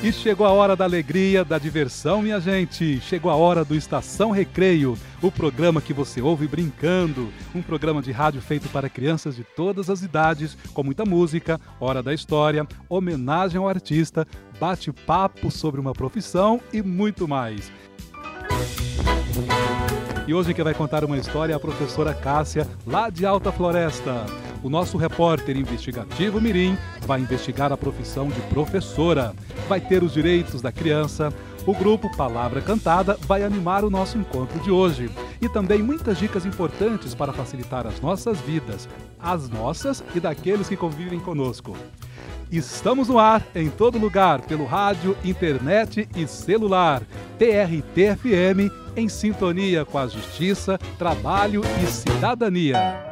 E chegou a hora da alegria, da diversão, minha gente. Chegou a hora do Estação Recreio, o programa que você ouve brincando. Um programa de rádio feito para crianças de todas as idades, com muita música, hora da história, homenagem ao artista, bate-papo sobre uma profissão e muito mais. E hoje quem vai contar uma história é a professora Cássia, lá de Alta Floresta. O nosso repórter investigativo Mirim vai investigar a profissão de professora. Vai ter os direitos da criança. O grupo Palavra Cantada vai animar o nosso encontro de hoje. E também muitas dicas importantes para facilitar as nossas vidas, as nossas e daqueles que convivem conosco. Estamos no ar, em todo lugar, pelo rádio, internet e celular. TRT-FM, em sintonia com a justiça, trabalho e cidadania.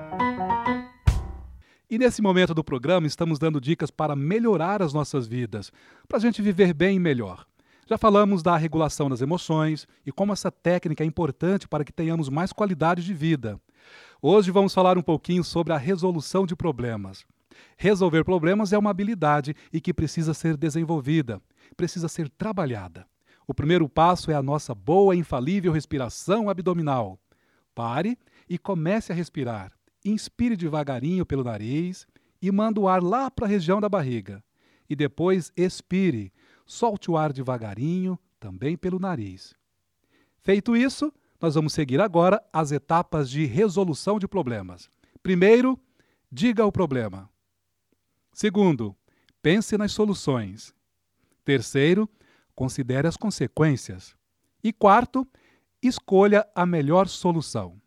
E nesse momento do programa, estamos dando dicas para melhorar as nossas vidas, para a gente viver bem e melhor. Já falamos da regulação das emoções e como essa técnica é importante para que tenhamos mais qualidade de vida. Hoje vamos falar um pouquinho sobre a resolução de problemas. Resolver problemas é uma habilidade e que precisa ser desenvolvida, precisa ser trabalhada. O primeiro passo é a nossa boa e infalível respiração abdominal. Pare e comece a respirar. Inspire devagarinho pelo nariz e manda o ar lá para a região da barriga. E depois expire. Solte o ar devagarinho, também pelo nariz. Feito isso, nós vamos seguir agora as etapas de resolução de problemas. Primeiro, diga o problema. Segundo, pense nas soluções. Terceiro, considere as consequências. E quarto, escolha a melhor solução.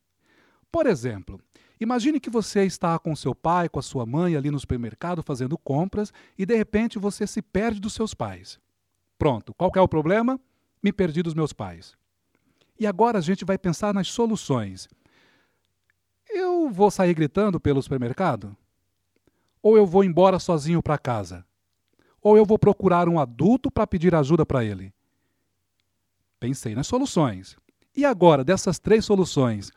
Por exemplo, imagine que você está com seu pai, com a sua mãe ali no supermercado fazendo compras e de repente você se perde dos seus pais. Pronto, qual é o problema? Me perdi dos meus pais. E agora a gente vai pensar nas soluções. Eu vou sair gritando pelo supermercado? Ou eu vou embora sozinho para casa? Ou eu vou procurar um adulto para pedir ajuda para ele? Pensei nas soluções. E agora, dessas três soluções,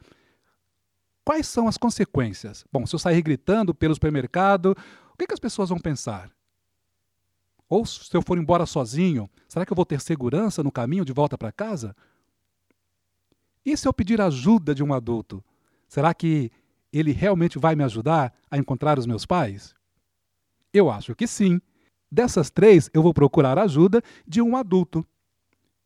quais são as consequências? Bom, se eu sair gritando pelo supermercado, o que, que as pessoas vão pensar? Ou se eu for embora sozinho, será que eu vou ter segurança no caminho de volta para casa? E se eu pedir ajuda de um adulto? Será que ele realmente vai me ajudar a encontrar os meus pais? Eu acho que sim. Dessas três, eu vou procurar ajuda de um adulto.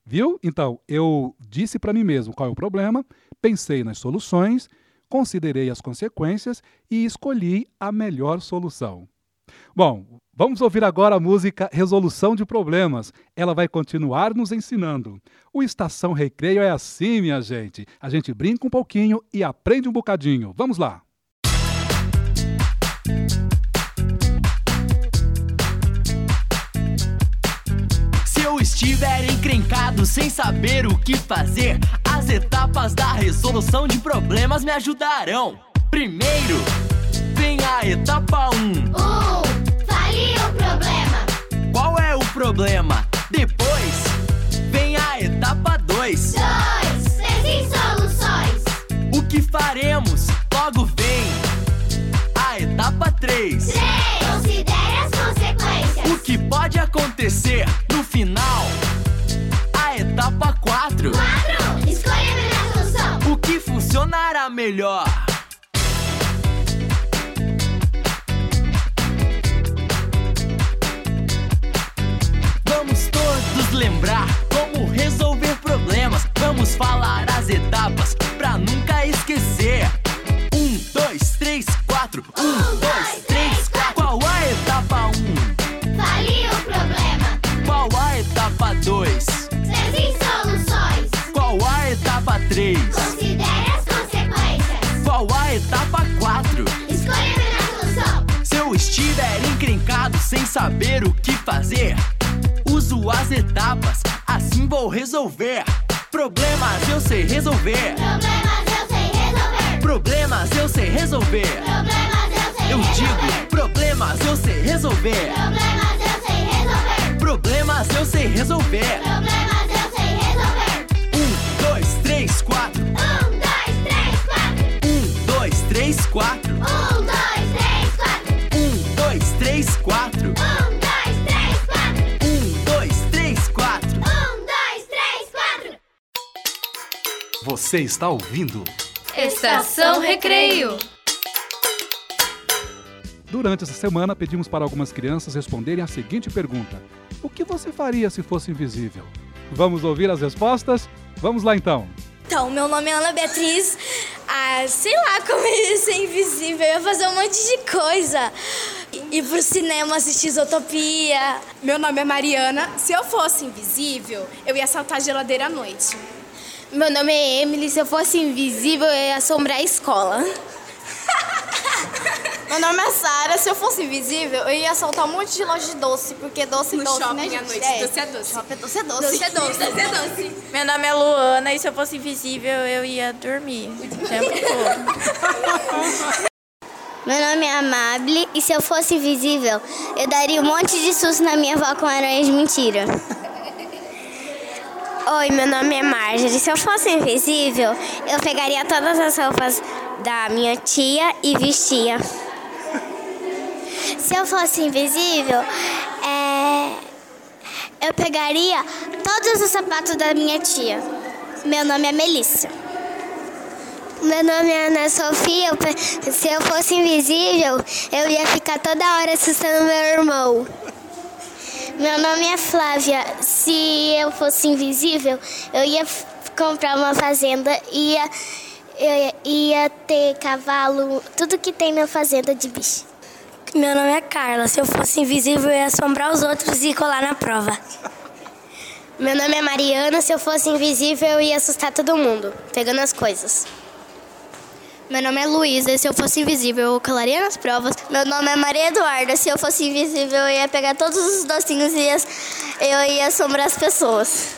Viu? Então, eu disse para mim mesmo qual é o problema, pensei nas soluções, considerei as consequências e escolhi a melhor solução. Bom, vamos ouvir agora a música Resolução de Problemas. Ela vai continuar nos ensinando. O Estação Recreio é assim, minha gente. A gente brinca um pouquinho e aprende um bocadinho. Vamos lá! Se estiver encrencado sem saber o que fazer, as etapas da resolução de problemas me ajudarão. Primeiro, vem a etapa 1. Um, fale o problema. Qual é o problema? Depois, vem a etapa 2. Dois, pense soluções. O que faremos? Logo vem a etapa 3. Três, considere as consequências. O que pode acontecer 4. Quatro, escolha a melhor solução. O que funcionará melhor? Vamos todos lembrar como resolver problemas. Vamos falar as etapas pra nunca esquecer. Um, dois, três, quatro. Um, dois, estiver encrencado sem saber o que fazer, uso as etapas, assim vou resolver. Problemas eu sei resolver. Problemas eu sei resolver. Problemas eu sei resolver. Problemas eu sei Eu resolver. digo, problemas eu sei resolver. Problemas eu sei resolver. Problemas eu sei resolver. Problemas eu sei resolver. Um, dois, três, quatro. Um, dois, três, quatro. Um, dois, três, quatro. Um, Você está ouvindo? Estação Recreio. Durante essa semana, pedimos para algumas crianças responderem a seguinte pergunta: O que você faria se fosse invisível? Vamos ouvir as respostas? Vamos lá então. Então, meu nome é Ana Beatriz. Ah, sei lá como eu ia ser invisível. Eu ia fazer um monte de coisa. Ir pro cinema assistir Isotopia. Meu nome é Mariana. Se eu fosse invisível, eu ia assaltar a geladeira à noite. Meu nome é Emily. Se eu fosse invisível, eu ia assombrar a escola. Meu nome é Sara. Se eu fosse invisível, eu ia assaltar um monte de loja de doce, porque doce No doce, shopping né, à gente? noite, doce é doce. Shopping é doce é doce. Doce é doce, doce é doce. Meu nome é Luana e se eu fosse invisível eu ia dormir o tempo todo. Meu nome é Amable e se eu fosse invisível, eu daria um monte de susto na minha avó com aranhas de mentira. Oi, meu nome é Marjorie. Se eu fosse invisível, eu pegaria todas as roupas da minha tia e vestia. Se eu fosse invisível, é, eu pegaria todos os sapatos da minha tia. Meu nome é Melissa. Meu nome é Ana Sofia. Se eu fosse invisível, eu ia ficar toda hora assustando meu irmão. Meu nome é Flávia. Se eu fosse invisível, eu ia comprar uma fazenda e ia, eu ia ter cavalo, tudo que tem na fazenda de bicho. Meu nome é Carla. Se eu fosse invisível, eu ia assombrar os outros e colar na prova. Meu nome é Mariana. Se eu fosse invisível, eu ia assustar todo mundo, pegando as coisas. Meu nome é Luísa. Se eu fosse invisível, eu colaria nas provas. Meu nome é Maria Eduarda. Se eu fosse invisível, eu ia pegar todos os docinhos e ia, eu ia assombrar as pessoas.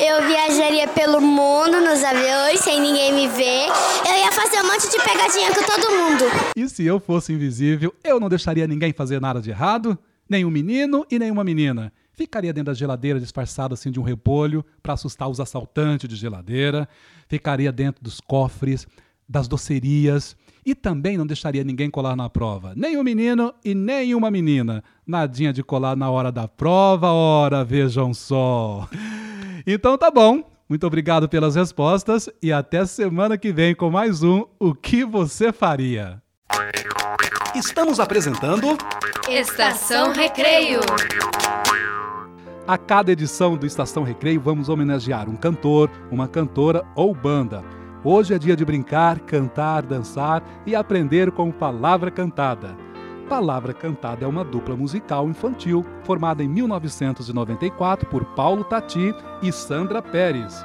Eu viajaria pelo mundo nos aviões sem ninguém me ver. Eu ia fazer um monte de pegadinha com todo mundo. E se eu fosse invisível, eu não deixaria ninguém fazer nada de errado? Nenhum menino e nenhuma menina. Ficaria dentro da geladeira disfarçado assim de um repolho para assustar os assaltantes de geladeira. Ficaria dentro dos cofres, das docerias. E também não deixaria ninguém colar na prova. Nem um menino e nem uma menina. Nadinha de colar na hora da prova, ora, vejam só. Então tá bom. Muito obrigado pelas respostas e até semana que vem com mais um O que você faria. Estamos apresentando Estação Recreio. A cada edição do Estação Recreio vamos homenagear um cantor, uma cantora ou banda. Hoje é dia de brincar, cantar, dançar e aprender com Palavra Cantada. Palavra Cantada é uma dupla musical infantil formada em 1994 por Paulo Tati e Sandra Pérez.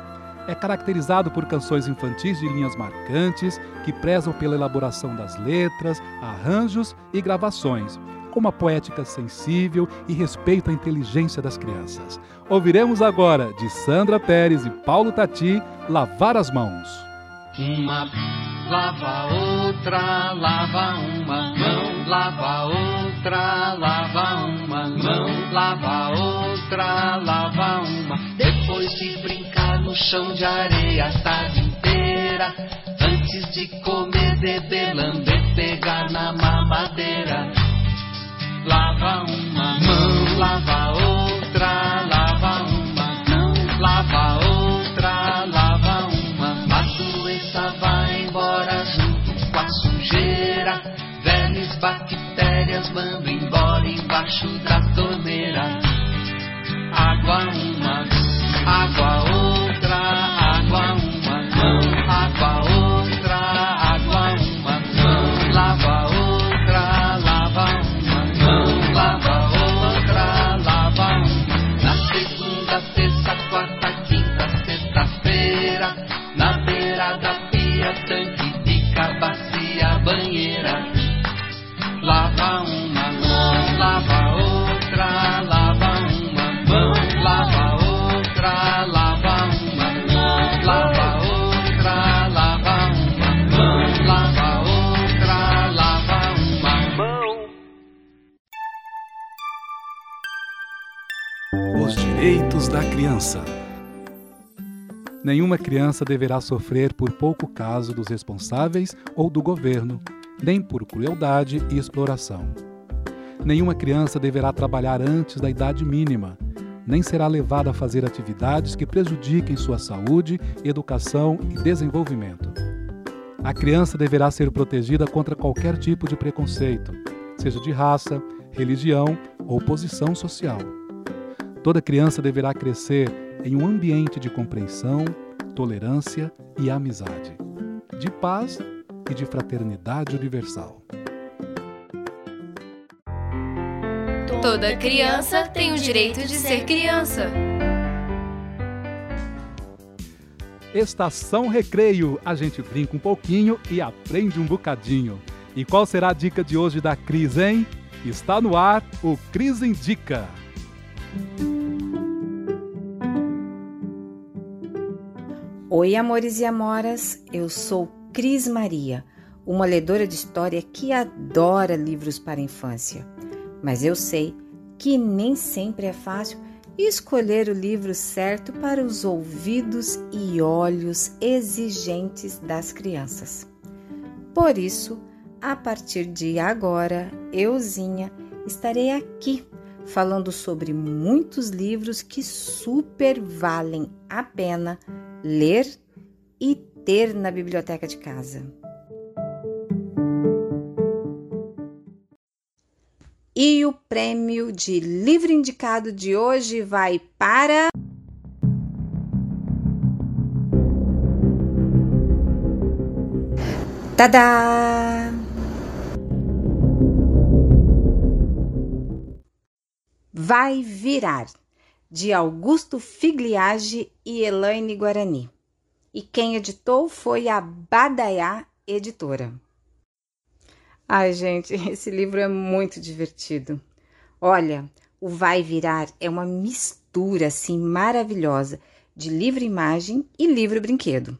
É caracterizado por canções infantis de linhas marcantes que prezam pela elaboração das letras, arranjos e gravações, com uma poética sensível e respeito à inteligência das crianças. Ouviremos agora, de Sandra Pérez e Paulo Tati, Lavar as Mãos. Uma lava outra, lava uma mão, lava outra, lava uma mão, lava outra, lava uma. Depois de brincar no chão de areia a tarde inteira, antes de comer, beber, lamber, pegar na mamadeira. Lava uma mão, lava outra, lava uma mão, lava outra, lava uma. A doença vai embora junto com a sujeira. Velhas bactérias mando embora embaixo da torneira. Criança. Nenhuma criança deverá sofrer por pouco caso dos responsáveis ou do governo, nem por crueldade e exploração. Nenhuma criança deverá trabalhar antes da idade mínima, nem será levada a fazer atividades que prejudiquem sua saúde, educação e desenvolvimento. A criança deverá ser protegida contra qualquer tipo de preconceito, seja de raça, religião ou posição social. Toda criança deverá crescer em um ambiente de compreensão, tolerância e amizade, de paz e de fraternidade universal. Toda criança tem o direito de ser criança. Estação Recreio, a gente brinca um pouquinho e aprende um bocadinho. E qual será a dica de hoje da Cris, hein? Está no ar o Cris Indica. Oi, amores e amoras, eu sou Cris Maria, uma ledora de história que adora livros para infância. Mas eu sei que nem sempre é fácil escolher o livro certo para os ouvidos e olhos exigentes das crianças. Por isso, a partir de agora, euzinha, estarei aqui falando sobre muitos livros que super valem a pena ler e ter na biblioteca de casa. E o prêmio de livro indicado de hoje vai para. Tadá! Vai virar, de Augusto Figliage e Elaine Guarani. E quem editou foi a Badaiá Editora. Ai, gente, esse livro é muito divertido. Olha, o Vai Virar é uma mistura assim maravilhosa de livro-imagem e livro-brinquedo.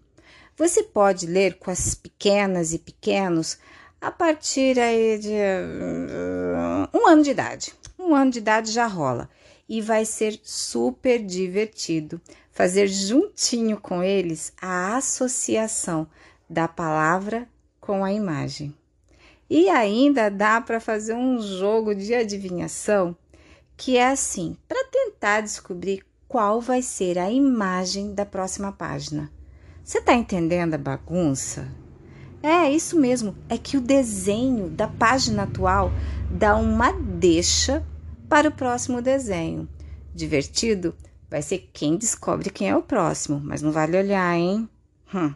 Você pode ler com as pequenas e pequenos a partir aí de uh, um ano de idade. Ano de idade já rola e vai ser super divertido fazer juntinho com eles a associação da palavra com a imagem. E ainda dá para fazer um jogo de adivinhação que é assim, para tentar descobrir qual vai ser a imagem da próxima página. Você está entendendo a bagunça? É isso mesmo, é que o desenho da página atual dá uma deixa para o próximo desenho. Divertido vai ser quem descobre quem é o próximo, mas não vale olhar, hein? Hum.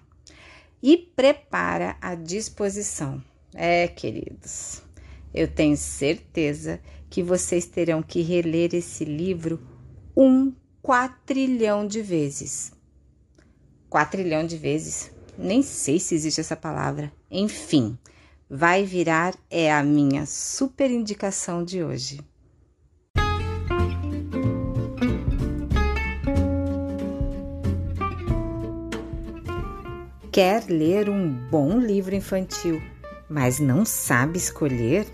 E prepara a disposição. É, queridos, eu tenho certeza que vocês terão que reler esse livro um quatrilhão de vezes. Quatrilhão de vezes? Nem sei se existe essa palavra. Enfim, vai virar é a minha super indicação de hoje. Quer ler um bom livro infantil? mas não sabe escolher?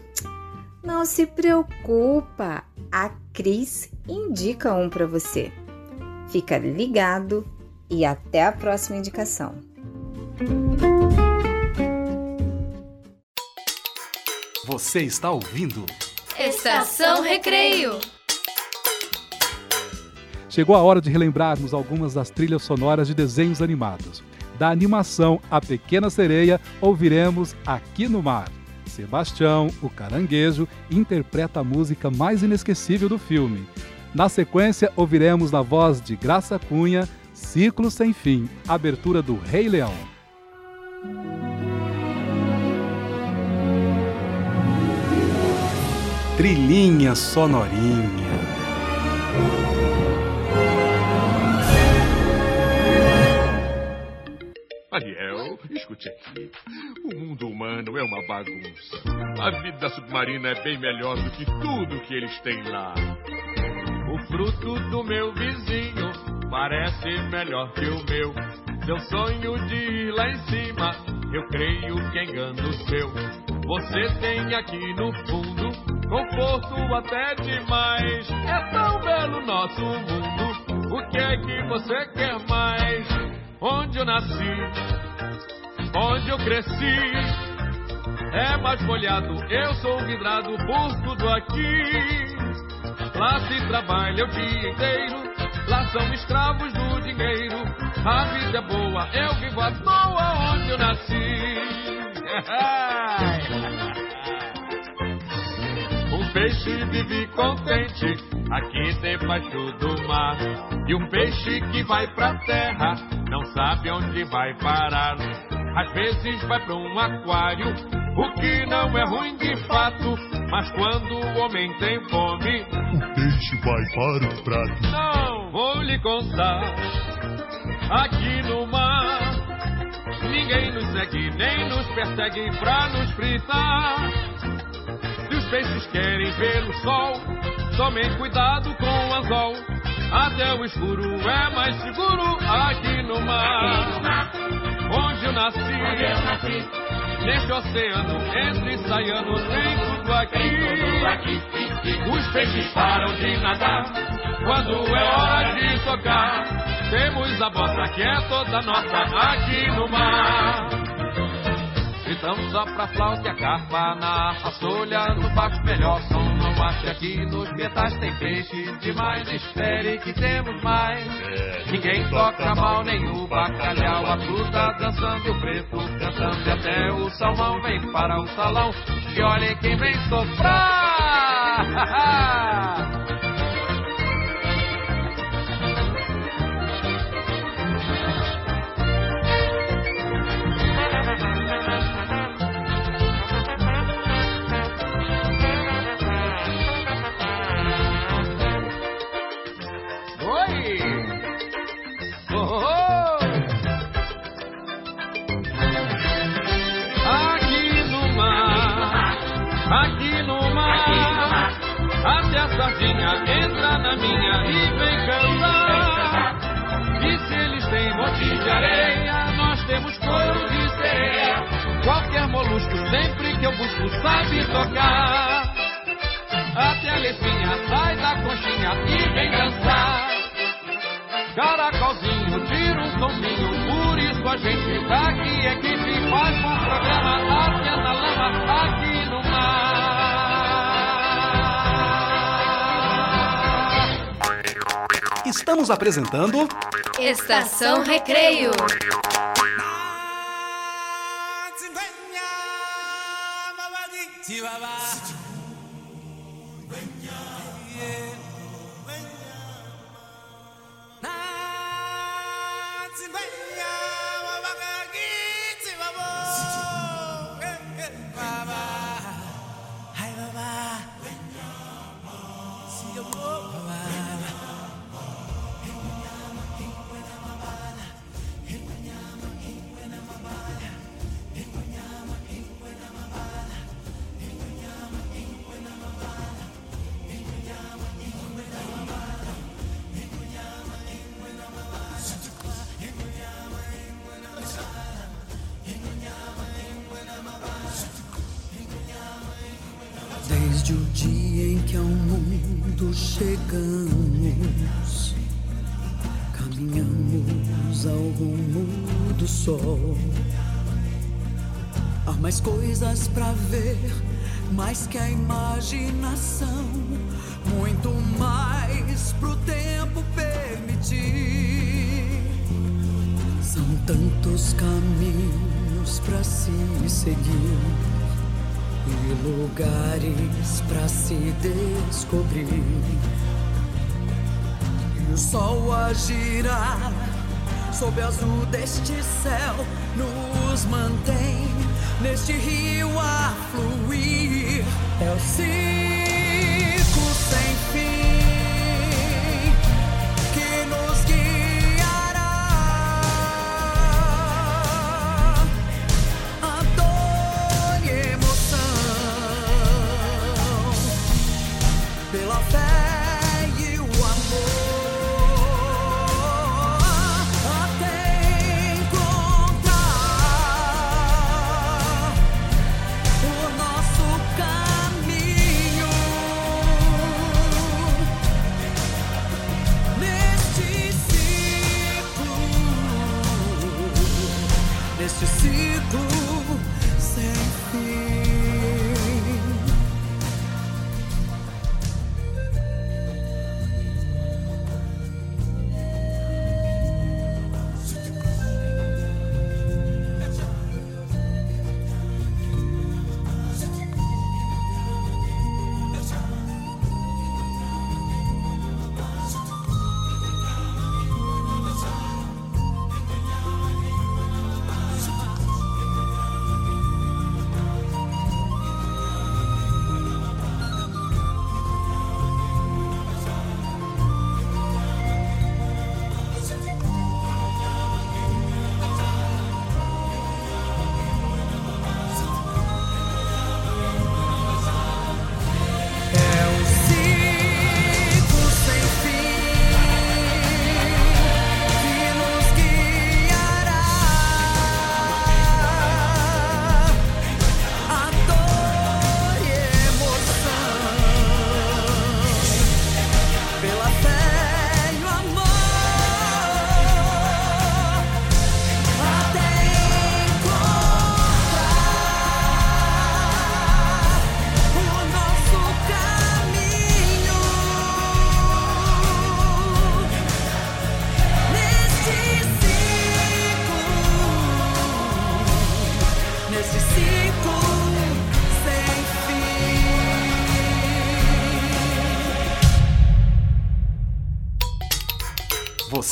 Não se preocupa, a Cris indica um para você. Fica ligado e até a próxima indicação. Você está ouvindo? Estação Recreio. Chegou a hora de relembrarmos algumas das trilhas sonoras de desenhos animados da animação A Pequena Sereia, ouviremos Aqui no Mar. Sebastião, o caranguejo, interpreta a música mais inesquecível do filme. Na sequência, ouviremos na voz de Graça Cunha, Ciclo Sem Fim, abertura do Rei Leão. Trilhinha sonorinha. Escute aqui. O mundo humano é uma bagunça. A vida submarina é bem melhor do que tudo que eles têm lá. O fruto do meu vizinho parece melhor que o meu. Seu sonho de ir lá em cima, eu creio que é engano seu. Você tem aqui no fundo conforto até demais. É tão belo nosso mundo, o que é que você quer mais? Onde eu nasci, onde eu cresci, é mais molhado, eu sou vidrado por tudo aqui. Lá se trabalha o dia inteiro, lá são escravos do dinheiro. A vida é boa, eu vivo à toa onde eu nasci. Um peixe vive contente aqui debaixo do mar. E um peixe que vai pra terra não sabe onde vai parar. Às vezes vai pra um aquário, o que não é ruim de fato. Mas quando o homem tem fome, o peixe vai para o prato. Não vou lhe contar. Aqui no mar, ninguém nos segue nem nos persegue pra nos fritar. Se os peixes querem ver o sol, tomem cuidado com o anzol. Até o escuro é mais seguro aqui no mar. Onde eu nasci, Onde eu nasci. neste oceano, entre saianos, tem tudo aqui. Os peixes param de nadar quando é hora de tocar. Temos a bossa que é toda nossa aqui no mar. Gritamos só pra flauta e a carpa na harpa solha no baixo melhor som não acho que nos metais tem peixe demais. Espere que temos mais. Ninguém toca mal nem o bacalhau. A fruta dançando e o preto cantando. E até o salmão vem para o salão. E olhem quem vem soprar de areia, nós temos couro de sereia. Qualquer molusco, sempre que eu busco, sabe tocar. Até a lefinha sai da conchinha e vem dançar. Caracolzinho tira um sombinho, por isso a gente tá aqui, equipe faz um programa até na lama, aqui Estamos apresentando Estação Recreio. Desde que ao mundo chegamos, caminhamos ao rumo do sol. Há mais coisas pra ver, mais que a imaginação, muito mais pro tempo permitir. São tantos caminhos pra se seguir lugares pra se descobrir. E o sol a girar sob o azul deste céu nos mantém neste rio a fluir. É o ciclo sem fim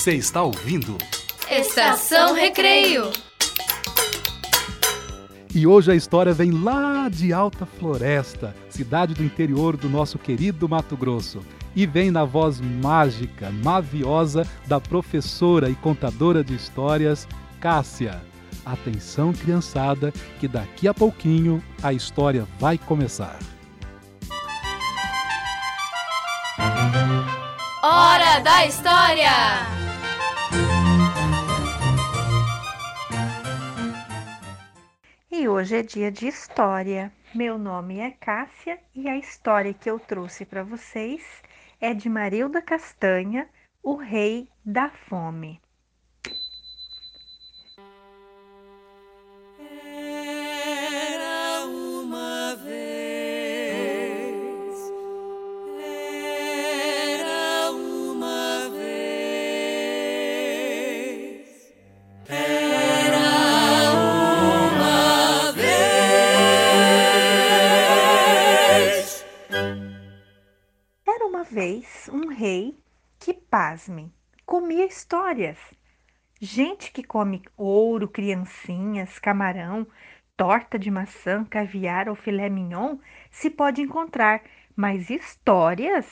Você está ouvindo? Estação Recreio. E hoje a história vem lá de Alta Floresta, cidade do interior do nosso querido Mato Grosso. E vem na voz mágica, maviosa da professora e contadora de histórias, Cássia. Atenção, criançada, que daqui a pouquinho a história vai começar. Hora da História! Hoje é dia de história. Meu nome é Cássia e a história que eu trouxe para vocês é de Marilda Castanha, o Rei da Fome. Pasmem, comia histórias. Gente que come ouro, criancinhas, camarão, torta de maçã, caviar ou filé mignon se pode encontrar, mas histórias?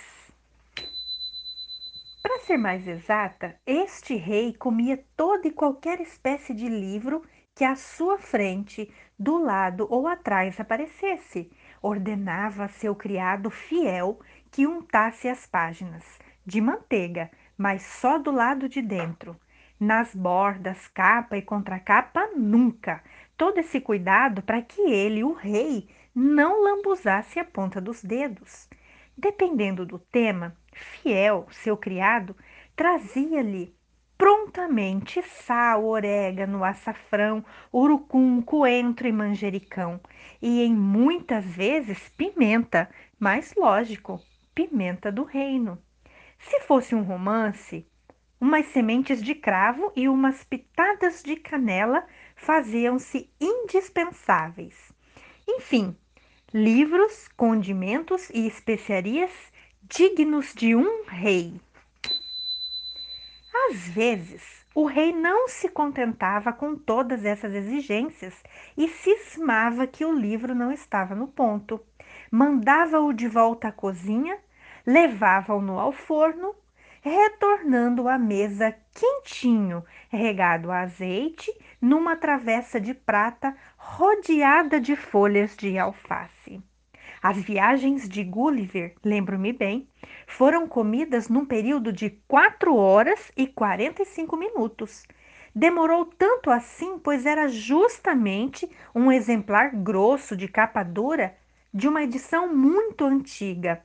Para ser mais exata, este rei comia toda e qualquer espécie de livro que à sua frente, do lado ou atrás aparecesse. Ordenava a seu criado fiel que untasse as páginas de manteiga, mas só do lado de dentro. Nas bordas, capa e contracapa, nunca. Todo esse cuidado para que ele, o rei, não lambuzasse a ponta dos dedos. Dependendo do tema, Fiel, seu criado, trazia-lhe prontamente sal, orégano, açafrão, urucum, coentro e manjericão, e em muitas vezes pimenta, mas lógico, pimenta do reino. Se fosse um romance, umas sementes de cravo e umas pitadas de canela faziam-se indispensáveis. Enfim, livros, condimentos e especiarias dignos de um rei. Às vezes, o rei não se contentava com todas essas exigências e cismava que o livro não estava no ponto. Mandava-o de volta à cozinha, levava-o ao forno, retornando à mesa quentinho, regado a azeite, numa travessa de prata rodeada de folhas de alface. As viagens de Gulliver, lembro-me bem, foram comidas num período de 4 horas e 45 minutos. Demorou tanto assim, pois era justamente um exemplar grosso de capa dura de uma edição muito antiga.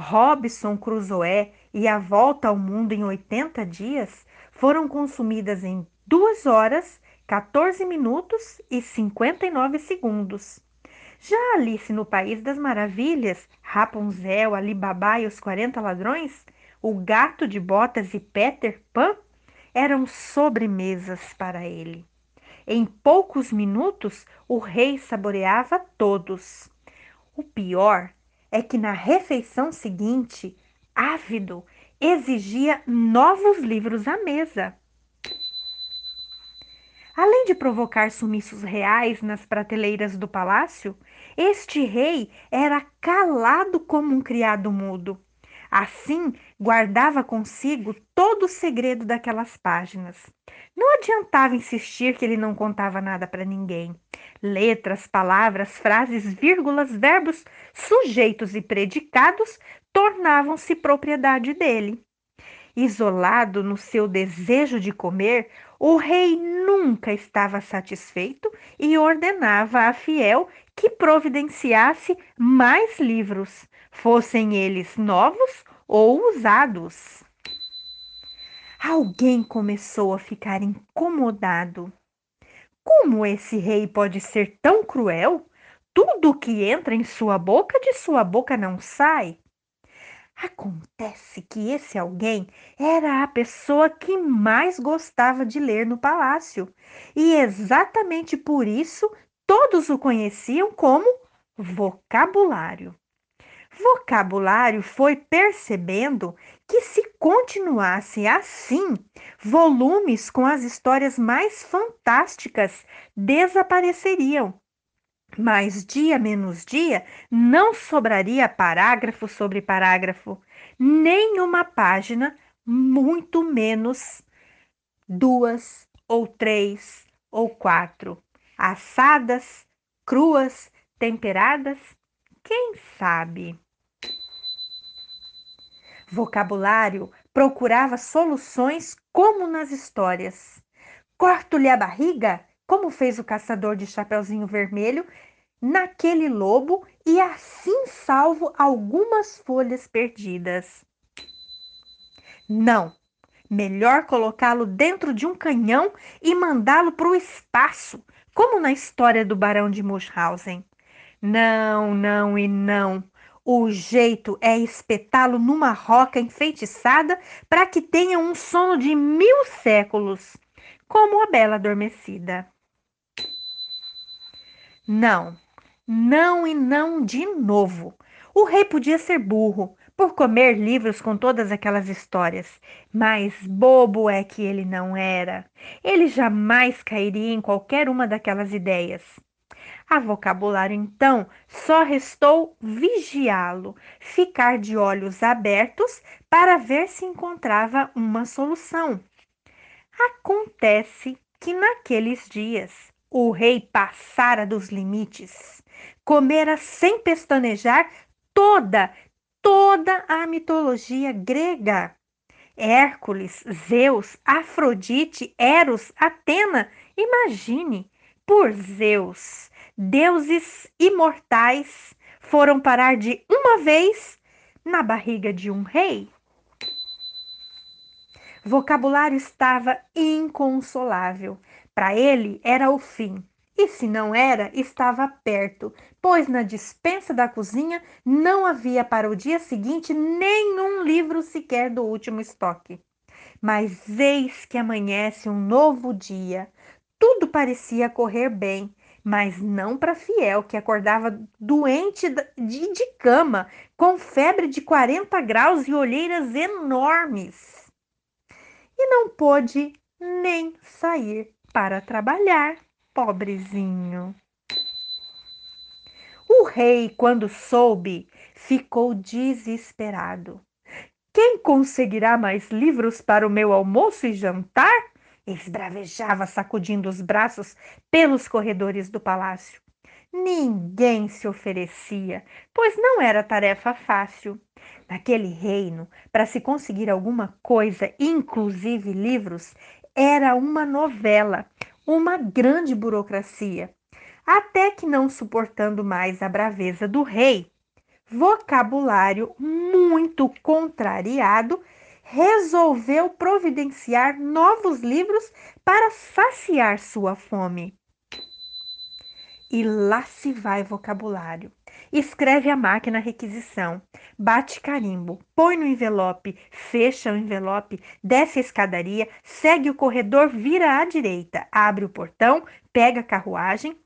Robinson Crusoe e A Volta ao Mundo em 80 Dias foram consumidas em duas horas, 14 minutos e 59 segundos. Já Alice no País das Maravilhas, Rapunzel, Alibaba e os 40 Ladrões, o Gato de Botas e Peter Pan eram sobremesas para ele. Em poucos minutos, o rei saboreava todos. O pior é que na refeição seguinte, ávido, exigia novos livros à mesa. Além de provocar sumiços reais nas prateleiras do palácio, este rei era calado como um criado mudo. Assim, guardava consigo todo o segredo daquelas páginas. Não adiantava insistir que ele não contava nada para ninguém. Letras, palavras, frases, vírgulas, verbos, sujeitos e predicados tornavam-se propriedade dele. Isolado no seu desejo de comer, o rei nunca estava satisfeito e ordenava a Fiel que providenciasse mais livros, fossem eles novos ou usados. Alguém começou a ficar incomodado. Como esse rei pode ser tão cruel? Tudo que entra em sua boca, de sua boca não sai. Acontece que esse alguém era a pessoa que mais gostava de ler no palácio, e exatamente por isso todos o conheciam como vocabulário. Vocabulário foi percebendo que, se continuasse assim, volumes com as histórias mais fantásticas desapareceriam. Mas dia menos dia não sobraria parágrafo sobre parágrafo, nem uma página, muito menos duas ou três ou quatro, assadas, cruas, temperadas, quem sabe? Vocabulário procurava soluções como nas histórias. Corto-lhe a barriga? como fez o caçador de Chapeuzinho Vermelho naquele lobo e assim salvo algumas folhas perdidas. Não, melhor colocá-lo dentro de um canhão e mandá-lo para o espaço, como na história do Barão de Munchausen. Não, não e não. O jeito é espetá-lo numa roca enfeitiçada para que tenha um sono de mil séculos, como a bela adormecida. Não, não e não de novo. O rei podia ser burro por comer livros com todas aquelas histórias, mas bobo é que ele não era. Ele jamais cairia em qualquer uma daquelas ideias. A vocabulário, então, só restou vigiá-lo, ficar de olhos abertos para ver se encontrava uma solução. Acontece que naqueles dias o rei passara dos limites, comera sem pestanejar toda, toda a mitologia grega. Hércules, Zeus, Afrodite, Eros, Atena, imagine, por Zeus, deuses imortais foram parar de uma vez na barriga de um rei. Vocabulário estava inconsolável. Para ele era o fim. E se não era, estava perto, pois na dispensa da cozinha não havia para o dia seguinte nenhum livro sequer do último estoque. Mas eis que amanhece um novo dia. Tudo parecia correr bem, mas não para Fiel, que acordava doente de, de cama, com febre de 40 graus e olheiras enormes. E não pôde nem sair para trabalhar, pobrezinho. O rei, quando soube, ficou desesperado. Quem conseguirá mais livros para o meu almoço e jantar? Esbravejava, sacudindo os braços pelos corredores do palácio. Ninguém se oferecia, pois não era tarefa fácil. Naquele reino, para se conseguir alguma coisa, inclusive livros, era uma novela, uma grande burocracia. Até que, não suportando mais a braveza do rei, vocabulário muito contrariado, resolveu providenciar novos livros para saciar sua fome. E lá se vai vocabulário. Escreve a máquina requisição, bate carimbo, põe no envelope, fecha o envelope, desce a escadaria, segue o corredor, vira à direita, abre o portão, pega a carruagem,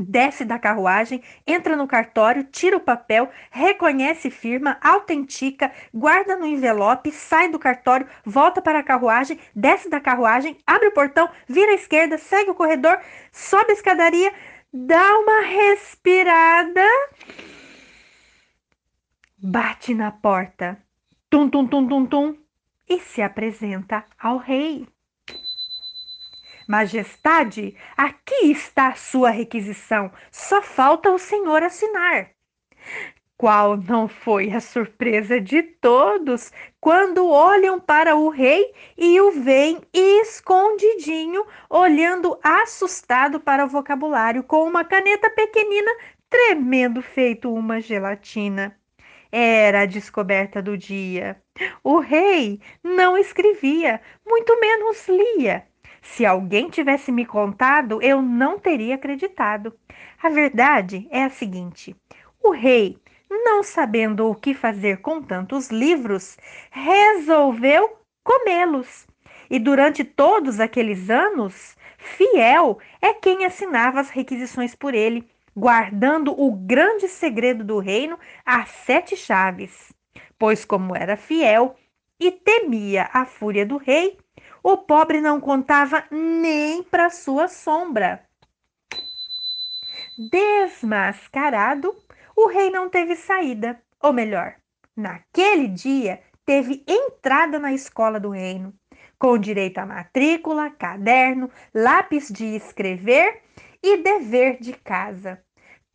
desce da carruagem, entra no cartório, tira o papel, reconhece firma, autentica, guarda no envelope, sai do cartório, volta para a carruagem, desce da carruagem, abre o portão, vira à esquerda, segue o corredor, sobe a escadaria, dá uma respirada, bate na porta, tum tum tum tum tum e se apresenta ao rei. Majestade, aqui está a sua requisição. Só falta o senhor assinar. Qual não foi a surpresa de todos quando olham para o rei e o veem escondidinho, olhando assustado para o vocabulário com uma caneta pequenina, tremendo feito uma gelatina. Era a descoberta do dia. O rei não escrevia, muito menos lia. Se alguém tivesse me contado, eu não teria acreditado. A verdade é a seguinte: o rei, não sabendo o que fazer com tantos livros, resolveu comê-los. E durante todos aqueles anos, Fiel é quem assinava as requisições por ele, guardando o grande segredo do reino às sete chaves. Pois, como era fiel e temia a fúria do rei, o pobre não contava nem para sua sombra. Desmascarado, o rei não teve saída, ou melhor, naquele dia teve entrada na escola do reino, com direito a matrícula, caderno, lápis de escrever e dever de casa.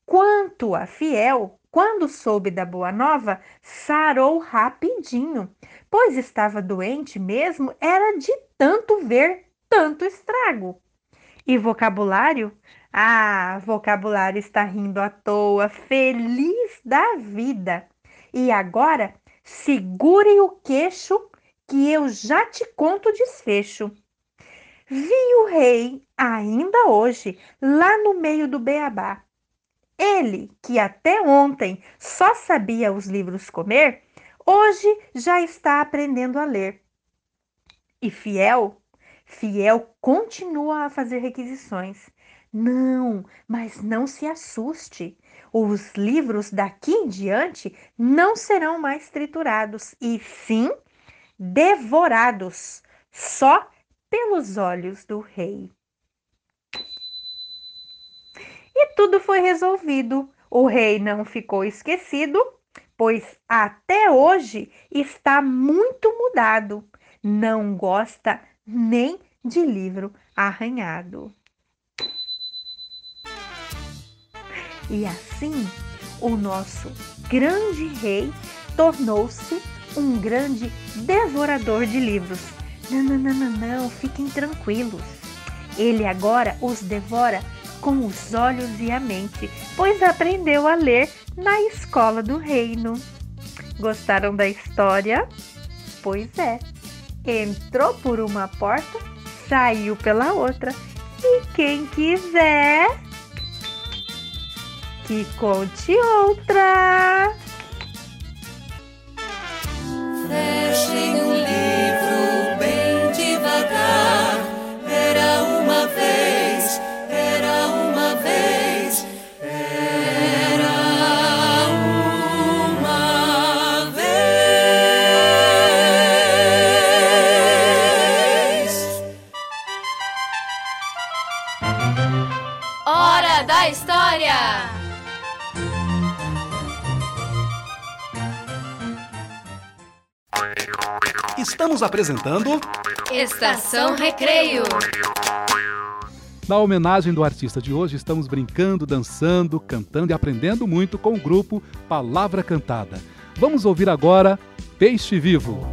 Quanto a fiel, quando soube da boa nova, sarou rapidinho, pois estava doente mesmo, era de tanto ver tanto estrago. E vocabulário? Ah, vocabulário está rindo à toa, feliz da vida. E agora, segure o queixo que eu já te conto o desfecho. Vi o rei ainda hoje, lá no meio do beabá. Ele, que até ontem só sabia os livros comer, hoje já está aprendendo a ler. E Fiel, Fiel continua a fazer requisições. Não, mas não se assuste. Os livros daqui em diante não serão mais triturados, e sim devorados, só pelos olhos do rei. E tudo foi resolvido. O rei não ficou esquecido, pois até hoje está muito mudado. Não gosta nem de livro arranhado. E assim, o nosso grande rei tornou-se um grande devorador de livros. Não, não, não, não, não, fiquem tranquilos. Ele agora os devora com os olhos e a mente, pois aprendeu a ler na escola do reino. Gostaram da história? Pois é. Entrou por uma porta, saiu pela outra. E quem quiser que conte outra. Fechem Estamos apresentando Estação Recreio. Na homenagem do artista de hoje, estamos brincando, dançando, cantando e aprendendo muito com o grupo Palavra Cantada. Vamos ouvir agora Peixe Vivo.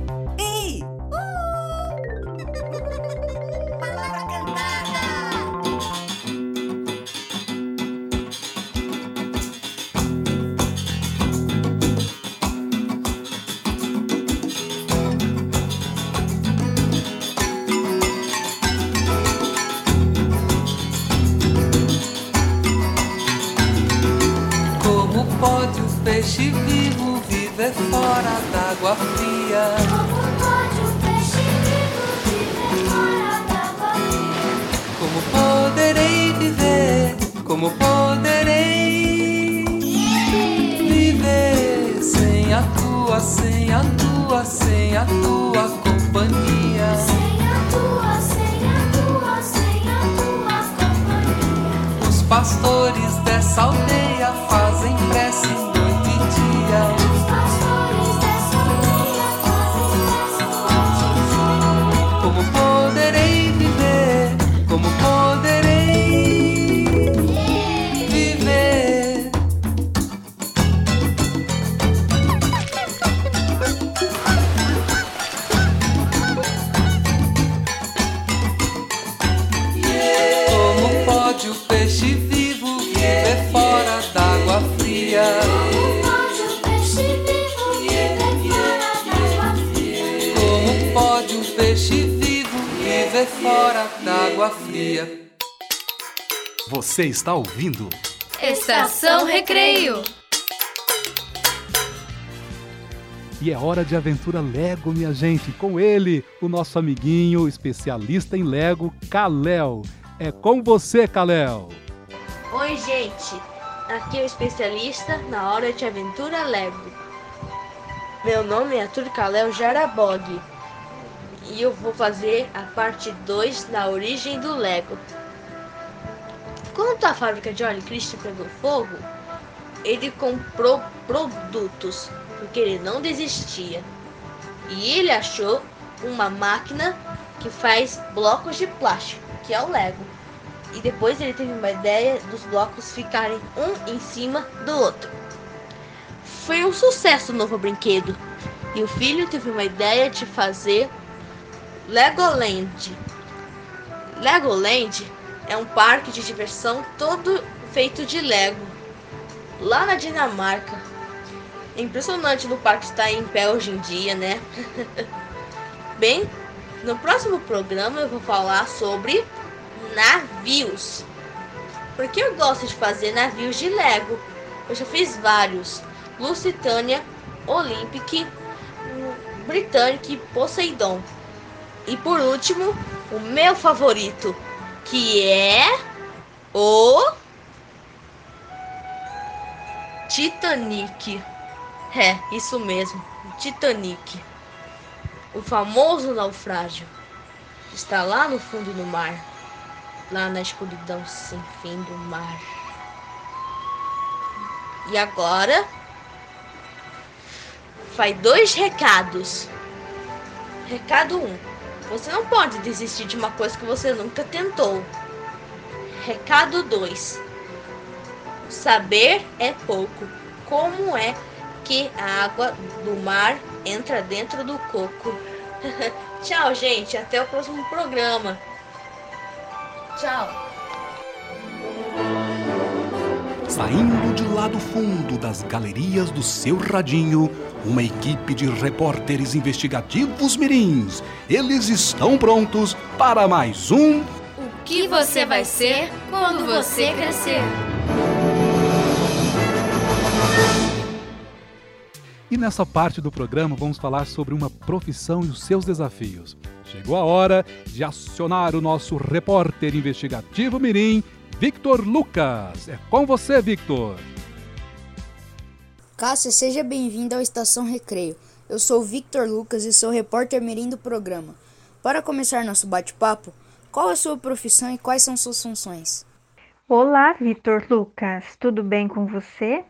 Sem a tua, sem a tua companhia? Sem a tua, sem a tua, sem a tua companhia. Os pastores dessa aldeia fazem prece noite e dia. Fria? Você está ouvindo? Estação Recreio. E é hora de aventura Lego, minha gente. Com ele, o nosso amiguinho especialista em Lego, Kalel. É com você, Kalel. Oi, gente! Aqui é o especialista na hora de aventura Lego. Meu nome é Arthur Kalel Jarabog e eu vou fazer a parte 2 da origem do Lego. Quando a fábrica de Ollie Christian pegou fogo, ele comprou produtos porque ele não desistia. E ele achou uma máquina que faz blocos de plástico, que é o Lego. E depois ele teve uma ideia dos blocos ficarem um em cima do outro. Foi um sucesso o novo brinquedo. E o filho teve uma ideia de fazer Legoland. Legoland é um parque de diversão todo feito de Lego. Lá na Dinamarca. É impressionante no parque estar em pé hoje em dia, né? Bem, no próximo programa eu vou falar sobre navios. Porque eu gosto de fazer navios de Lego. Eu já fiz vários: Lusitânia, Olympic, Britannic e Poseidon. E por último, o meu favorito, que é o Titanic. É, isso mesmo, Titanic. O famoso naufrágio está lá no fundo do mar, lá na escuridão sem fim do mar. E agora vai dois recados. Recado 1. Um, você não pode desistir de uma coisa que você nunca tentou. Recado 2. Saber é pouco. Como é que a água do mar entra dentro do coco? Tchau, gente. Até o próximo programa. Tchau. Saindo de lá do fundo das galerias do seu radinho, uma equipe de repórteres investigativos mirins. Eles estão prontos para mais um. O que você vai ser quando você crescer? E nessa parte do programa vamos falar sobre uma profissão e os seus desafios. Chegou a hora de acionar o nosso repórter investigativo mirim, Victor Lucas. É com você, Victor. Cássia, seja bem-vindo ao Estação Recreio. Eu sou o Victor Lucas e sou repórter mirim do programa. Para começar nosso bate-papo, qual é a sua profissão e quais são suas funções? Olá, Victor Lucas. Tudo bem com você?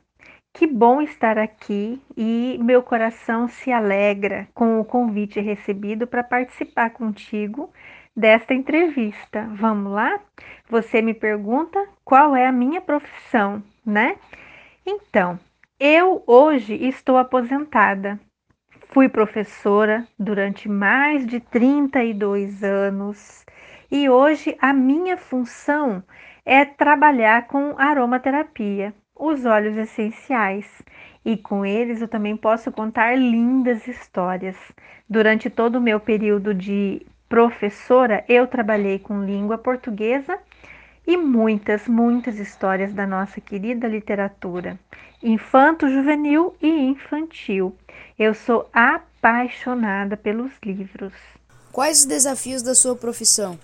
Que bom estar aqui e meu coração se alegra com o convite recebido para participar contigo desta entrevista. Vamos lá? Você me pergunta qual é a minha profissão, né? Então, eu hoje estou aposentada. Fui professora durante mais de 32 anos e hoje a minha função é trabalhar com aromaterapia os óleos essenciais. E com eles eu também posso contar lindas histórias. Durante todo o meu período de professora, eu trabalhei com língua portuguesa e muitas, muitas histórias da nossa querida literatura, infanto-juvenil e infantil. Eu sou apaixonada pelos livros. Quais os desafios da sua profissão?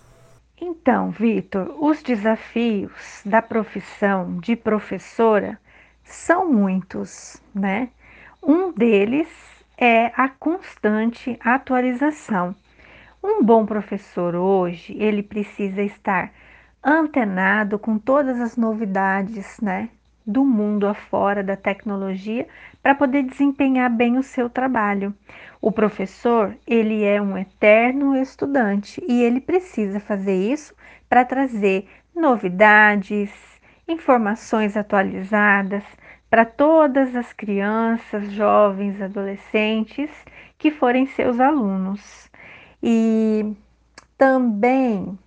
Então, Vitor, os desafios da profissão de professora são muitos, né? Um deles é a constante atualização. Um bom professor hoje, ele precisa estar antenado com todas as novidades, né, do mundo afora da tecnologia para poder desempenhar bem o seu trabalho. O professor, ele é um eterno estudante e ele precisa fazer isso para trazer novidades, informações atualizadas para todas as crianças, jovens, adolescentes que forem seus alunos. E também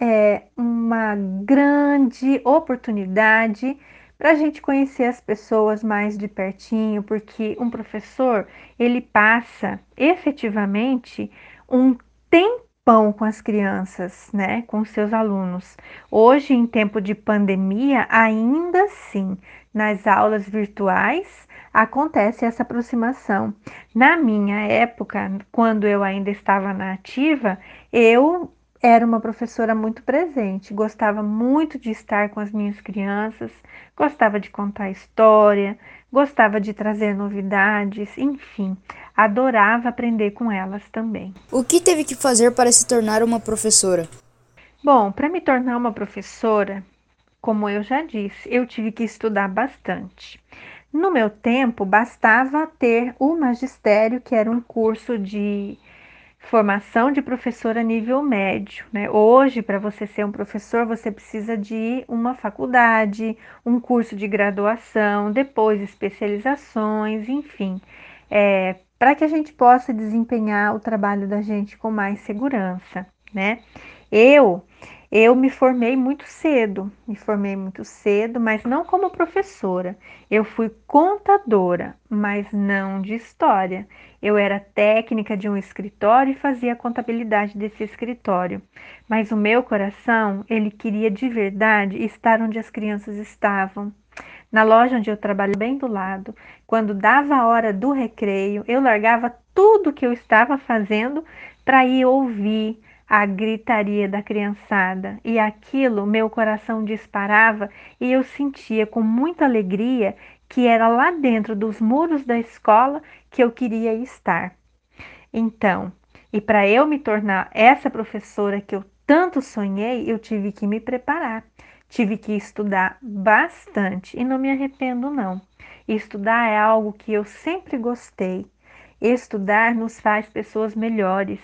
é uma grande oportunidade para a gente conhecer as pessoas mais de pertinho, porque um professor ele passa efetivamente um tempão com as crianças, né, com seus alunos. Hoje, em tempo de pandemia, ainda assim, nas aulas virtuais acontece essa aproximação. Na minha época, quando eu ainda estava na ativa, eu era uma professora muito presente, gostava muito de estar com as minhas crianças, gostava de contar história, gostava de trazer novidades, enfim, adorava aprender com elas também. O que teve que fazer para se tornar uma professora? Bom, para me tornar uma professora, como eu já disse, eu tive que estudar bastante. No meu tempo, bastava ter o magistério, que era um curso de formação de professor a nível médio. Né? Hoje, para você ser um professor, você precisa de uma faculdade, um curso de graduação, depois especializações, enfim, é, para que a gente possa desempenhar o trabalho da gente com mais segurança. Né? Eu eu me formei muito cedo, me formei muito cedo, mas não como professora. Eu fui contadora, mas não de história. Eu era técnica de um escritório e fazia a contabilidade desse escritório. Mas o meu coração, ele queria de verdade estar onde as crianças estavam. Na loja onde eu trabalho bem do lado, quando dava a hora do recreio, eu largava tudo que eu estava fazendo para ir ouvir, a gritaria da criançada e aquilo meu coração disparava e eu sentia com muita alegria que era lá dentro dos muros da escola que eu queria estar. Então, e para eu me tornar essa professora que eu tanto sonhei, eu tive que me preparar, tive que estudar bastante e não me arrependo não. Estudar é algo que eu sempre gostei. Estudar nos faz pessoas melhores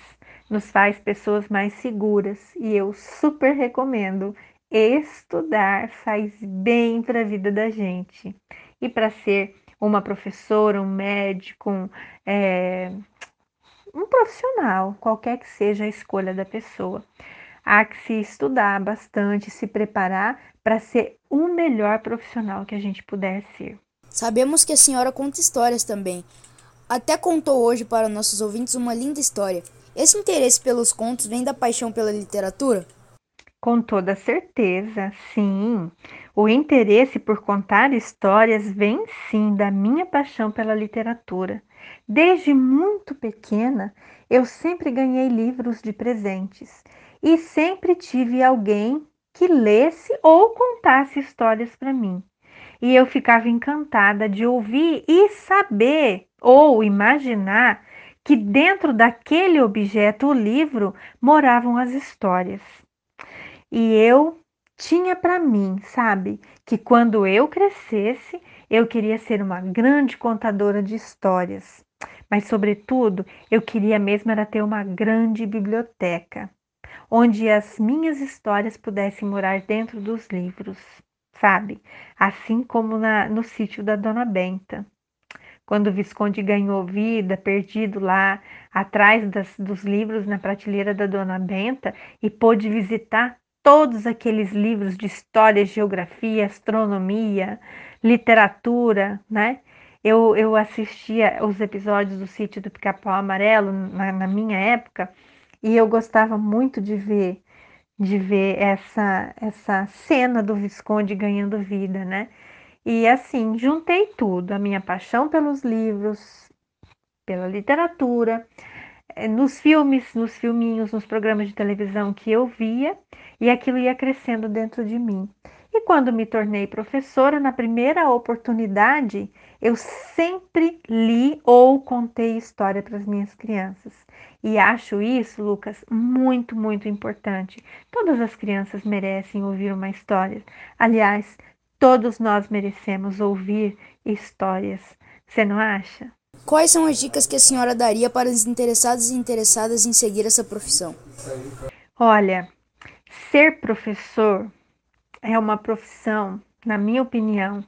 nos faz pessoas mais seguras e eu super recomendo. Estudar faz bem para a vida da gente. E para ser uma professora, um médico, é, um profissional, qualquer que seja a escolha da pessoa, há que se estudar bastante, se preparar para ser o melhor profissional que a gente puder ser. Sabemos que a senhora conta histórias também. Até contou hoje para nossos ouvintes uma linda história. Esse interesse pelos contos vem da paixão pela literatura? Com toda certeza, sim. O interesse por contar histórias vem sim da minha paixão pela literatura. Desde muito pequena, eu sempre ganhei livros de presentes e sempre tive alguém que lesse ou contasse histórias para mim. E eu ficava encantada de ouvir e saber ou imaginar que dentro daquele objeto, o livro, moravam as histórias. E eu tinha para mim, sabe, que quando eu crescesse, eu queria ser uma grande contadora de histórias. Mas, sobretudo, eu queria mesmo era ter uma grande biblioteca, onde as minhas histórias pudessem morar dentro dos livros, sabe? Assim como na, no sítio da Dona Benta quando o Visconde ganhou vida, perdido lá atrás das, dos livros na prateleira da Dona Benta e pôde visitar todos aqueles livros de história, geografia, astronomia, literatura, né? Eu, eu assistia os episódios do Sítio do Pica-Pau Amarelo na, na minha época e eu gostava muito de ver de ver essa, essa cena do Visconde ganhando vida, né? E assim, juntei tudo, a minha paixão pelos livros, pela literatura, eh, nos filmes, nos filminhos, nos programas de televisão que eu via, e aquilo ia crescendo dentro de mim. E quando me tornei professora, na primeira oportunidade, eu sempre li ou contei história para as minhas crianças. E acho isso, Lucas, muito, muito importante. Todas as crianças merecem ouvir uma história. Aliás, todos nós merecemos ouvir histórias. Você não acha? Quais são as dicas que a senhora daria para os interessados e interessadas em seguir essa profissão? Olha, ser professor é uma profissão, na minha opinião,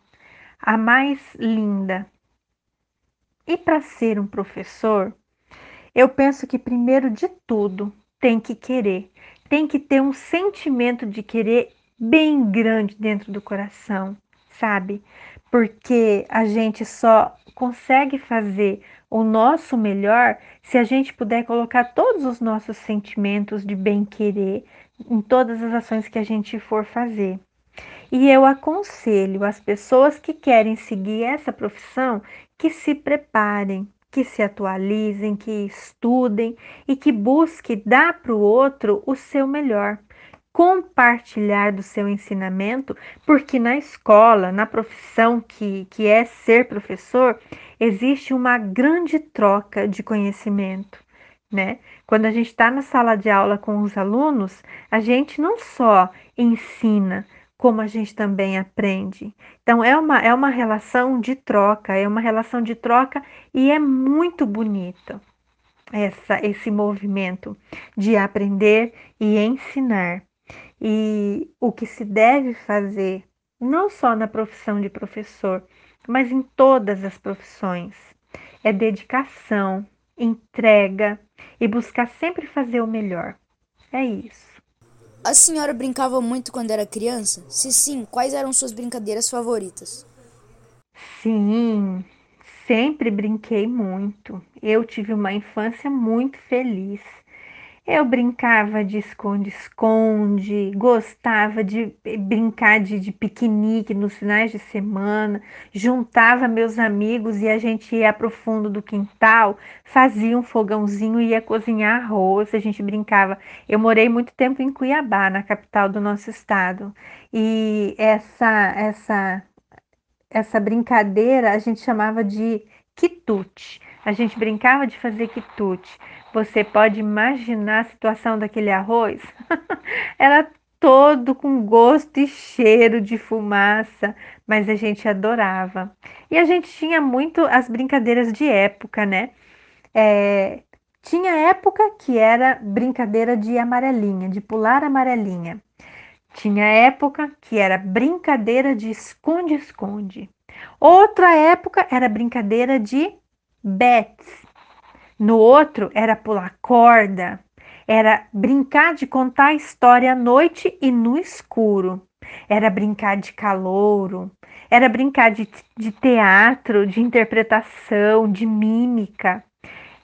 a mais linda. E para ser um professor, eu penso que primeiro de tudo tem que querer, tem que ter um sentimento de querer bem grande dentro do coração, sabe? Porque a gente só consegue fazer o nosso melhor se a gente puder colocar todos os nossos sentimentos de bem-querer em todas as ações que a gente for fazer. E eu aconselho as pessoas que querem seguir essa profissão que se preparem, que se atualizem, que estudem e que busquem dar para o outro o seu melhor. Compartilhar do seu ensinamento, porque na escola, na profissão que, que é ser professor, existe uma grande troca de conhecimento. Né? Quando a gente está na sala de aula com os alunos, a gente não só ensina, como a gente também aprende. Então é uma, é uma relação de troca, é uma relação de troca e é muito bonito essa, esse movimento de aprender e ensinar. E o que se deve fazer, não só na profissão de professor, mas em todas as profissões, é dedicação, entrega e buscar sempre fazer o melhor. É isso. A senhora brincava muito quando era criança? Se sim, quais eram suas brincadeiras favoritas? Sim, sempre brinquei muito. Eu tive uma infância muito feliz. Eu brincava de esconde-esconde, gostava de brincar de, de, piquenique nos finais de semana, juntava meus amigos e a gente ia para o fundo do quintal, fazia um fogãozinho e ia cozinhar arroz, a gente brincava. Eu morei muito tempo em Cuiabá, na capital do nosso estado, e essa, essa, essa brincadeira a gente chamava de quitute. A gente brincava de fazer quitute. Você pode imaginar a situação daquele arroz? Era todo com gosto e cheiro de fumaça, mas a gente adorava. E a gente tinha muito as brincadeiras de época, né? É, tinha época que era brincadeira de amarelinha, de pular amarelinha. Tinha época que era brincadeira de esconde-esconde. Outra época era brincadeira de bets. No outro era pular corda, era brincar de contar história à noite e no escuro, era brincar de calouro, era brincar de, de teatro, de interpretação, de mímica.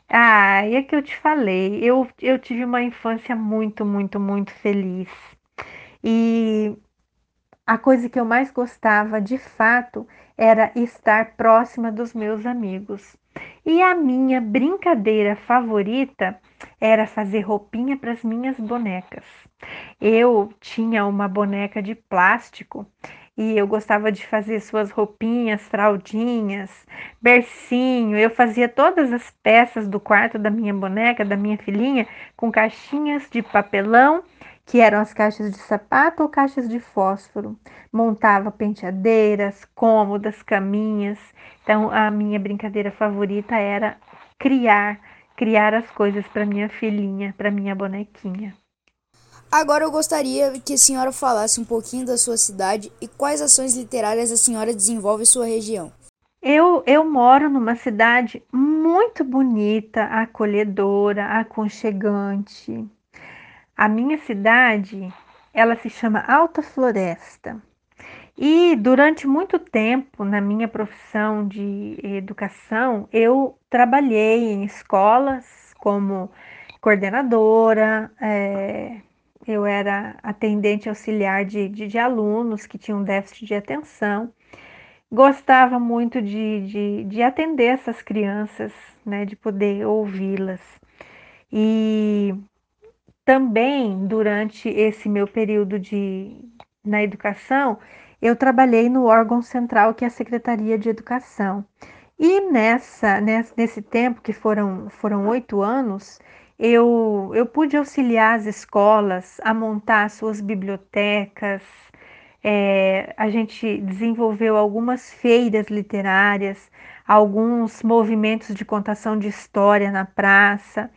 Ah, é que eu te falei, eu, eu tive uma infância muito, muito, muito feliz. E a coisa que eu mais gostava, de fato, era estar próxima dos meus amigos. E a minha brincadeira favorita era fazer roupinha para as minhas bonecas. Eu tinha uma boneca de plástico e eu gostava de fazer suas roupinhas, fraldinhas, bercinho. Eu fazia todas as peças do quarto da minha boneca, da minha filhinha, com caixinhas de papelão que eram as caixas de sapato ou caixas de fósforo. Montava penteadeiras, cômodas, caminhas. Então, a minha brincadeira favorita era criar, criar as coisas para minha filhinha, para minha bonequinha. Agora eu gostaria que a senhora falasse um pouquinho da sua cidade e quais ações literárias a senhora desenvolve em sua região. Eu, eu moro numa cidade muito bonita, acolhedora, aconchegante. A minha cidade, ela se chama Alta Floresta. E durante muito tempo, na minha profissão de educação, eu trabalhei em escolas como coordenadora, é, eu era atendente auxiliar de, de, de alunos que tinham déficit de atenção. Gostava muito de, de, de atender essas crianças, né, de poder ouvi-las. E também durante esse meu período de na educação, eu trabalhei no órgão central que é a Secretaria de Educação. E nessa, nesse tempo, que foram, foram oito anos, eu, eu pude auxiliar as escolas a montar suas bibliotecas, é, a gente desenvolveu algumas feiras literárias, alguns movimentos de contação de história na praça.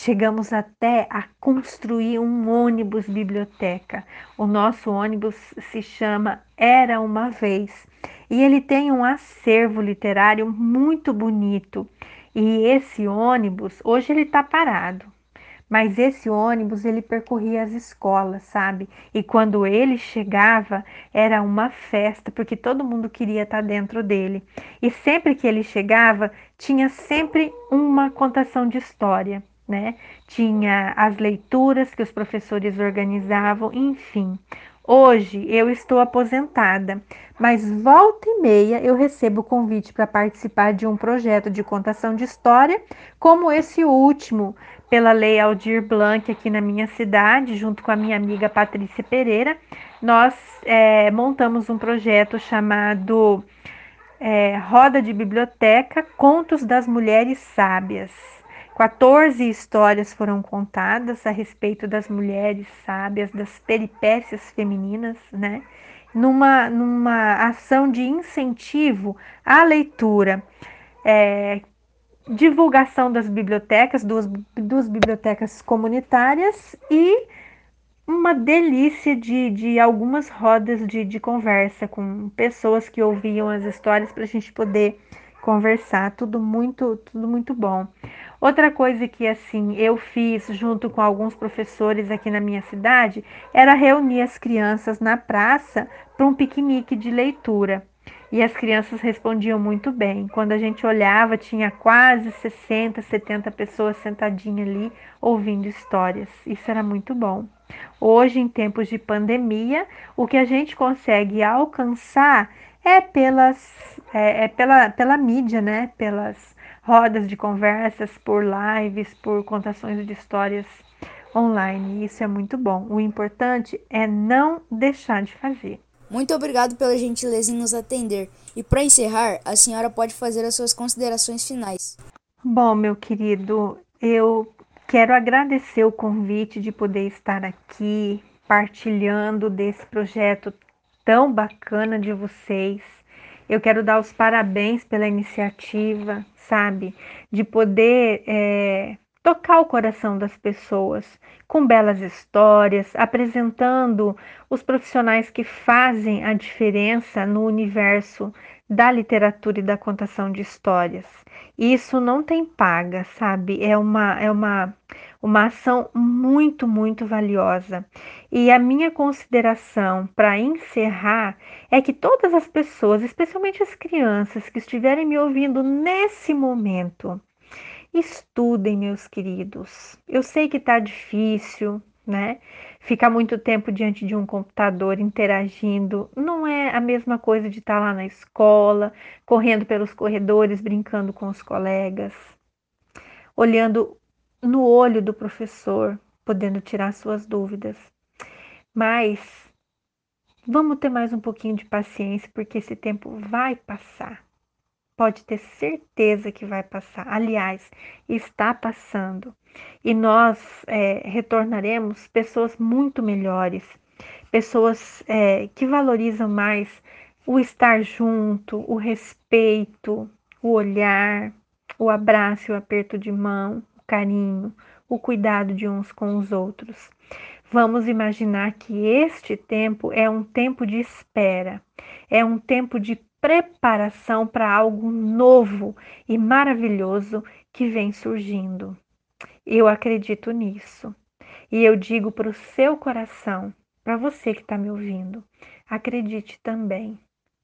Chegamos até a construir um ônibus biblioteca. O nosso ônibus se chama Era uma Vez e ele tem um acervo literário muito bonito. E esse ônibus, hoje ele está parado, mas esse ônibus ele percorria as escolas, sabe? E quando ele chegava, era uma festa, porque todo mundo queria estar dentro dele. E sempre que ele chegava, tinha sempre uma contação de história, né? Tinha as leituras que os professores organizavam, enfim. Hoje eu estou aposentada, mas volta e meia eu recebo convite para participar de um projeto de contação de história, como esse último, pela Lei Aldir Blanc aqui na minha cidade, junto com a minha amiga Patrícia Pereira. Nós é, montamos um projeto chamado é, Roda de Biblioteca Contos das Mulheres Sábias. 14 histórias foram contadas a respeito das mulheres sábias, das peripécias femininas, né? Numa, numa ação de incentivo à leitura, é, divulgação das bibliotecas, duas, duas bibliotecas comunitárias e uma delícia de, de algumas rodas de, de conversa com pessoas que ouviam as histórias para a gente poder conversar, tudo muito, tudo muito bom. Outra coisa que assim eu fiz junto com alguns professores aqui na minha cidade era reunir as crianças na praça para um piquenique de leitura. E as crianças respondiam muito bem. Quando a gente olhava, tinha quase 60, 70 pessoas sentadinhas ali ouvindo histórias. Isso era muito bom. Hoje, em tempos de pandemia, o que a gente consegue alcançar é pelas é, é pela, pela mídia, né? Pelas rodas de conversas, por lives, por contações de histórias online. Isso é muito bom. O importante é não deixar de fazer. Muito obrigado pela gentileza em nos atender. E para encerrar, a senhora pode fazer as suas considerações finais. Bom, meu querido, eu quero agradecer o convite de poder estar aqui partilhando desse projeto tão bacana de vocês. Eu quero dar os parabéns pela iniciativa, sabe? De poder é, tocar o coração das pessoas com belas histórias, apresentando os profissionais que fazem a diferença no universo da literatura e da contação de histórias. Isso não tem paga, sabe? É uma é uma uma ação muito, muito valiosa. E a minha consideração para encerrar é que todas as pessoas, especialmente as crianças que estiverem me ouvindo nesse momento, Estudem, meus queridos. Eu sei que está difícil, né? Ficar muito tempo diante de um computador interagindo não é a mesma coisa de estar tá lá na escola, correndo pelos corredores, brincando com os colegas, olhando no olho do professor, podendo tirar suas dúvidas. Mas vamos ter mais um pouquinho de paciência, porque esse tempo vai passar pode ter certeza que vai passar. Aliás, está passando. E nós é, retornaremos pessoas muito melhores, pessoas é, que valorizam mais o estar junto, o respeito, o olhar, o abraço, o aperto de mão, carinho, o cuidado de uns com os outros. Vamos imaginar que este tempo é um tempo de espera, é um tempo de preparação para algo novo e maravilhoso que vem surgindo. Eu acredito nisso. E eu digo para o seu coração, para você que está me ouvindo, acredite também,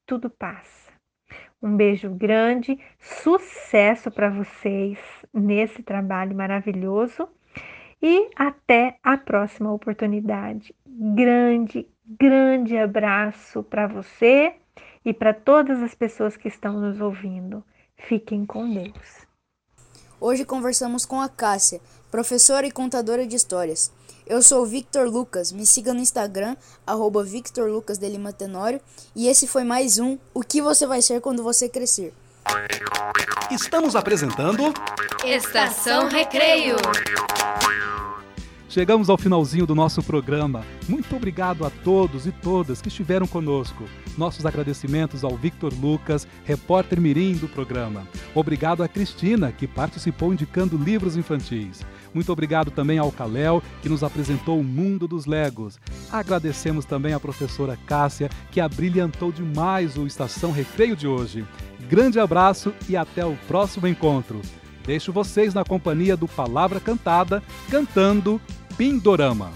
tudo passa. Um beijo grande, sucesso para vocês nesse trabalho maravilhoso e até a próxima oportunidade. Grande, grande abraço para você e para todas as pessoas que estão nos ouvindo. Fiquem com Deus. Hoje conversamos com a Cássia, professora e contadora de histórias. Eu sou o Victor Lucas, me siga no Instagram, arroba Victor Lucas de Lima Tenório, e esse foi mais um O que você vai ser quando você crescer. Estamos apresentando Estação Recreio. Chegamos ao finalzinho do nosso programa. Muito obrigado a todos e todas que estiveram conosco. Nossos agradecimentos ao Victor Lucas, repórter mirim do programa. Obrigado a Cristina, que participou indicando livros infantis. Muito obrigado também ao Caléu, que nos apresentou o mundo dos Legos. Agradecemos também à professora Cássia, que abrilhantou demais o Estação Recreio de hoje. Grande abraço e até o próximo encontro. Deixo vocês na companhia do Palavra Cantada, cantando. Pindorama,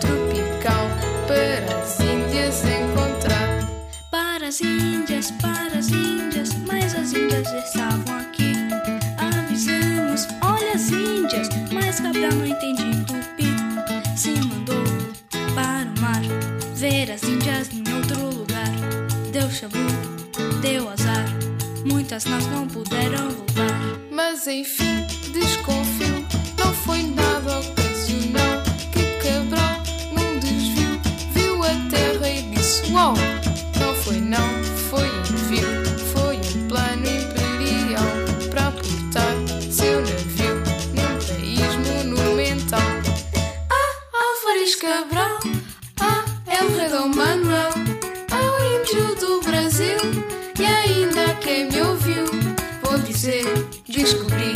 tropical para as Índias encontrar. Para as Índias, para as Índias, mas as Índias estavam aqui. Avisamos, olha as Índias, mas Cabral não entendia tupi. Se mandou para o mar, ver as Índias em outro lugar. Deu chabu, deu azar, muitas nós não puderam voltar. Mas enfim, desconfio, não foi nada ocasional. Uau! Não foi, não, foi envio, foi um plano imperial para aportar seu navio num país monumental. Ah, Álvares Cabral, ah, é rei Dom Manuel, ah, o índio do Brasil, e ainda quem me ouviu, vou dizer, descobri,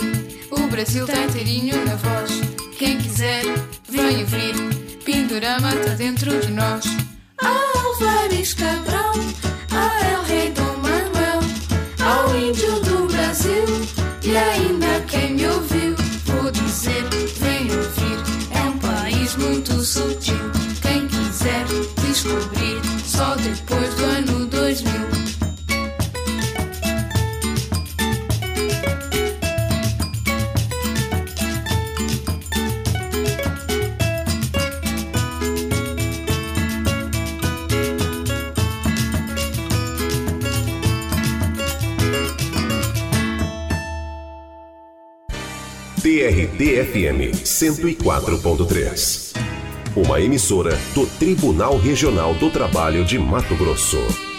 o Brasil tá inteirinho na voz. Quem quiser, vem ouvir, Pindorama tá dentro de nós. Sutil. Quem quiser descobrir, só depois do ano 2000. TRT-FM 104.3. Uma emissora do Tribunal Regional do Trabalho de Mato Grosso.